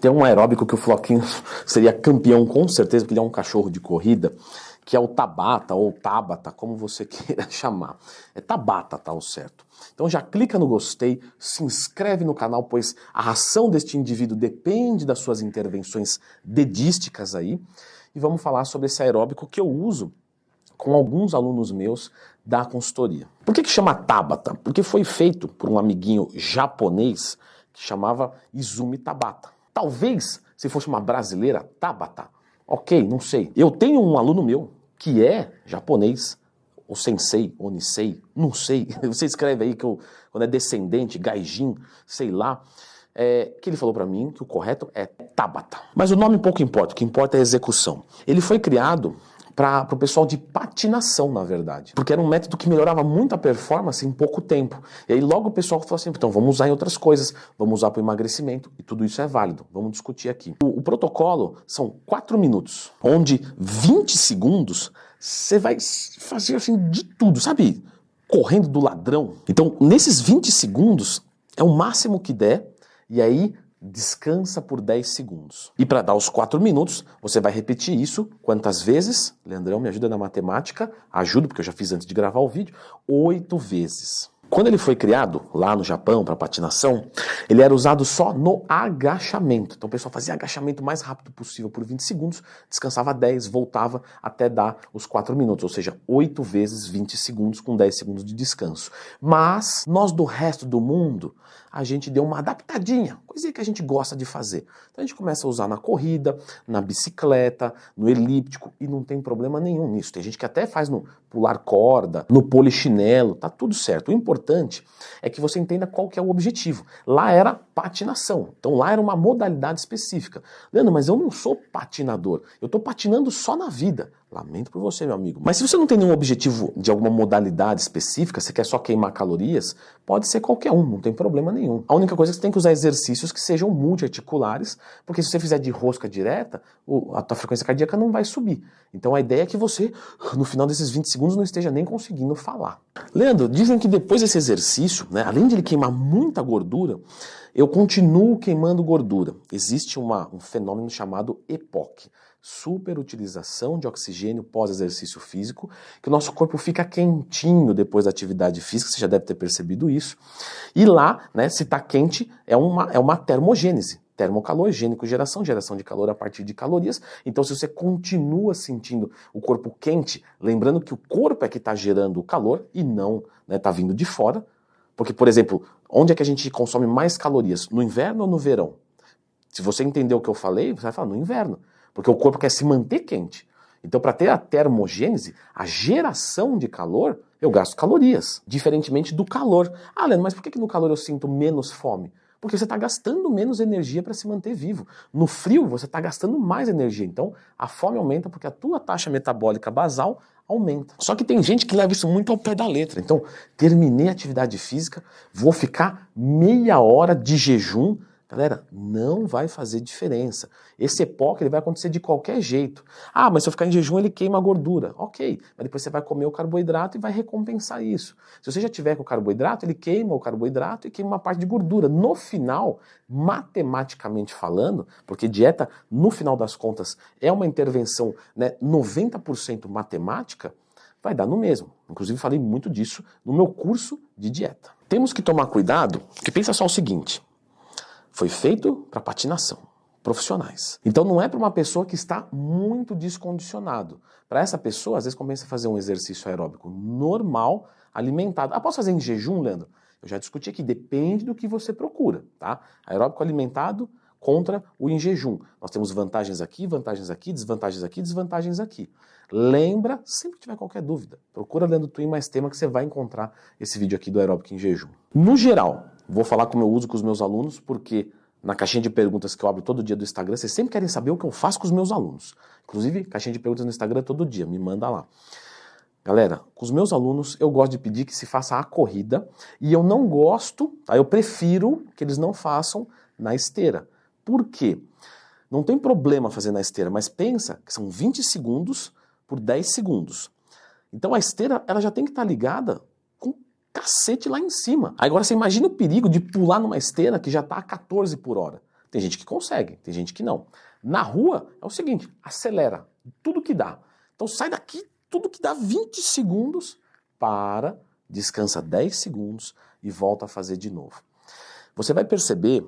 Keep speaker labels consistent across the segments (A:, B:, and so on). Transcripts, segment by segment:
A: Tem um aeróbico que o Floquinho seria campeão com certeza, porque ele é um cachorro de corrida, que é o Tabata ou Tabata, como você queira chamar. É Tabata, tá o certo. Então já clica no gostei, se inscreve no canal, pois a ração deste indivíduo depende das suas intervenções dedísticas aí. E vamos falar sobre esse aeróbico que eu uso com alguns alunos meus da consultoria. Por que, que chama Tabata? Porque foi feito por um amiguinho japonês que chamava Izumi Tabata. Talvez, se fosse uma brasileira, Tabata. Ok, não sei. Eu tenho um aluno meu que é japonês, ou sensei, ou nisei, não sei. Você escreve aí que eu, quando é descendente, gaijin, sei lá. É, que ele falou para mim que o correto é Tabata. Mas o nome pouco importa, o que importa é a execução. Ele foi criado para o pessoal de patinação, na verdade. Porque era um método que melhorava muito a performance em pouco tempo. E aí logo o pessoal falou assim: então vamos usar em outras coisas, vamos usar para o emagrecimento, e tudo isso é válido. Vamos discutir aqui. O, o protocolo são 4 minutos, onde 20 segundos você vai fazer assim de tudo, sabe? Correndo do ladrão. Então, nesses 20 segundos, é o máximo que der, e aí descansa por 10 segundos. E para dar os 4 minutos, você vai repetir isso quantas vezes? Leandrão, me ajuda na matemática. Ajudo, porque eu já fiz antes de gravar o vídeo. 8 vezes. Quando ele foi criado lá no Japão para patinação, ele era usado só no agachamento. Então o pessoal fazia agachamento o mais rápido possível por 20 segundos, descansava 10, voltava até dar os 4 minutos, ou seja, 8 vezes 20 segundos com 10 segundos de descanso. Mas nós do resto do mundo, a gente deu uma adaptadinha, coisinha que a gente gosta de fazer. Então a gente começa a usar na corrida, na bicicleta, no elíptico e não tem problema nenhum nisso. Tem gente que até faz no pular corda, no polichinelo, tá tudo certo. O importante é que você entenda qual que é o objetivo. Lá era patinação, então lá era uma modalidade específica. Leandro, mas eu não sou patinador, eu estou patinando só na vida. Lamento por você, meu amigo. Mas se você não tem nenhum objetivo de alguma modalidade específica, você quer só queimar calorias, pode ser qualquer um, não tem problema nenhum. A única coisa é que você tem que usar exercícios que sejam multiarticulares, porque se você fizer de rosca direta, a tua frequência cardíaca não vai subir. Então a ideia é que você, no final desses 20 segundos, não esteja nem conseguindo falar. Leandro, dizem que depois desse exercício, né, além de ele queimar muita gordura, eu continuo queimando gordura. Existe uma, um fenômeno chamado EPOC superutilização de oxigênio pós-exercício físico, que o nosso corpo fica quentinho depois da atividade física, você já deve ter percebido isso. E lá, né, se está quente, é uma, é uma termogênese, termocalor, gênico geração, geração de calor a partir de calorias. Então, se você continua sentindo o corpo quente, lembrando que o corpo é que está gerando o calor e não está né, tá vindo de fora, porque, por exemplo, onde é que a gente consome mais calorias? No inverno ou no verão? Se você entendeu o que eu falei, você vai falar no inverno porque o corpo quer se manter quente. Então, para ter a termogênese, a geração de calor, eu gasto calorias, diferentemente do calor. Ah, Leandro, mas por que no calor eu sinto menos fome? Porque você está gastando menos energia para se manter vivo. No frio, você está gastando mais energia. Então, a fome aumenta porque a tua taxa metabólica basal aumenta. Só que tem gente que leva isso muito ao pé da letra. Então, terminei a atividade física, vou ficar meia hora de jejum Galera, não vai fazer diferença. Esse EPOC ele vai acontecer de qualquer jeito. Ah, mas se eu ficar em jejum ele queima a gordura. Ok, mas depois você vai comer o carboidrato e vai recompensar isso. Se você já tiver com o carboidrato, ele queima o carboidrato e queima uma parte de gordura. No final, matematicamente falando, porque dieta, no final das contas, é uma intervenção né, 90% matemática, vai dar no mesmo. Inclusive falei muito disso no meu curso de dieta. Temos que tomar cuidado, que pensa só o seguinte, foi feito para patinação, profissionais. Então não é para uma pessoa que está muito descondicionado. Para essa pessoa, às vezes começa a fazer um exercício aeróbico normal, alimentado. Ah, posso fazer em jejum, Leandro? Eu já discuti aqui, depende do que você procura, tá? Aeróbico alimentado contra o em jejum. Nós temos vantagens aqui, vantagens aqui, desvantagens aqui, desvantagens aqui. Lembra, sempre que tiver qualquer dúvida, procura Leandro Twin mais tema que você vai encontrar esse vídeo aqui do aeróbico em jejum. No geral, Vou falar como eu uso com os meus alunos, porque na caixinha de perguntas que eu abro todo dia do Instagram, vocês sempre querem saber o que eu faço com os meus alunos. Inclusive, caixinha de perguntas no Instagram todo dia, me manda lá. Galera, com os meus alunos eu gosto de pedir que se faça a corrida e eu não gosto, tá? eu prefiro que eles não façam na esteira. Por quê? Não tem problema fazer na esteira, mas pensa que são 20 segundos por 10 segundos. Então a esteira ela já tem que estar ligada cacete lá em cima. Agora você imagina o perigo de pular numa esteira que já está a 14 por hora. Tem gente que consegue, tem gente que não. Na rua é o seguinte, acelera tudo que dá. Então sai daqui tudo que dá 20 segundos, para, descansa 10 segundos e volta a fazer de novo. Você vai perceber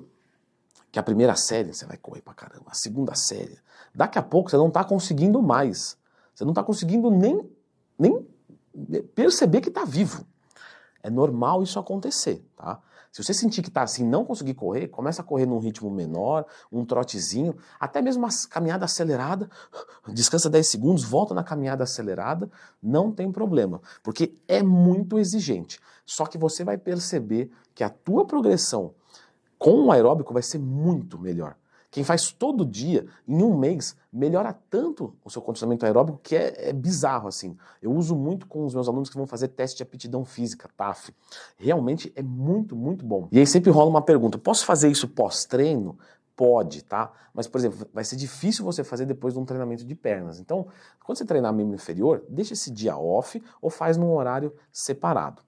A: que a primeira série você vai correr pra caramba, a segunda série, daqui a pouco você não está conseguindo mais. Você não está conseguindo nem, nem perceber que está vivo. É normal isso acontecer, tá? Se você sentir que está assim, não conseguir correr, começa a correr num ritmo menor, um trotezinho, até mesmo uma caminhada acelerada, descansa 10 segundos, volta na caminhada acelerada, não tem problema, porque é muito exigente. Só que você vai perceber que a tua progressão com o aeróbico vai ser muito melhor. Quem faz todo dia, em um mês, melhora tanto o seu condicionamento aeróbico que é, é, bizarro, assim. Eu uso muito com os meus alunos que vão fazer teste de aptidão física, TAF. Realmente é muito, muito bom. E aí sempre rola uma pergunta, posso fazer isso pós-treino? Pode, tá? Mas, por exemplo, vai ser difícil você fazer depois de um treinamento de pernas. Então, quando você treinar membro inferior, deixa esse dia off ou faz num horário separado.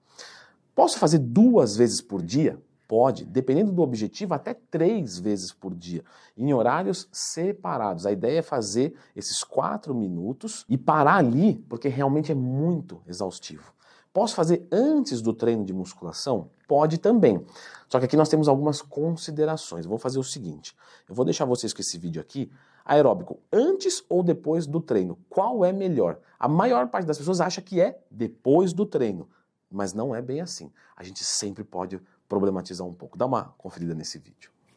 A: Posso fazer duas vezes por dia? Pode, dependendo do objetivo, até três vezes por dia, em horários separados. A ideia é fazer esses quatro minutos e parar ali, porque realmente é muito exaustivo. Posso fazer antes do treino de musculação? Pode também. Só que aqui nós temos algumas considerações. Eu vou fazer o seguinte: eu vou deixar vocês com esse vídeo aqui. Aeróbico, antes ou depois do treino? Qual é melhor? A maior parte das pessoas acha que é depois do treino, mas não é bem assim. A gente sempre pode problematizar um pouco. Dá uma conferida nesse vídeo.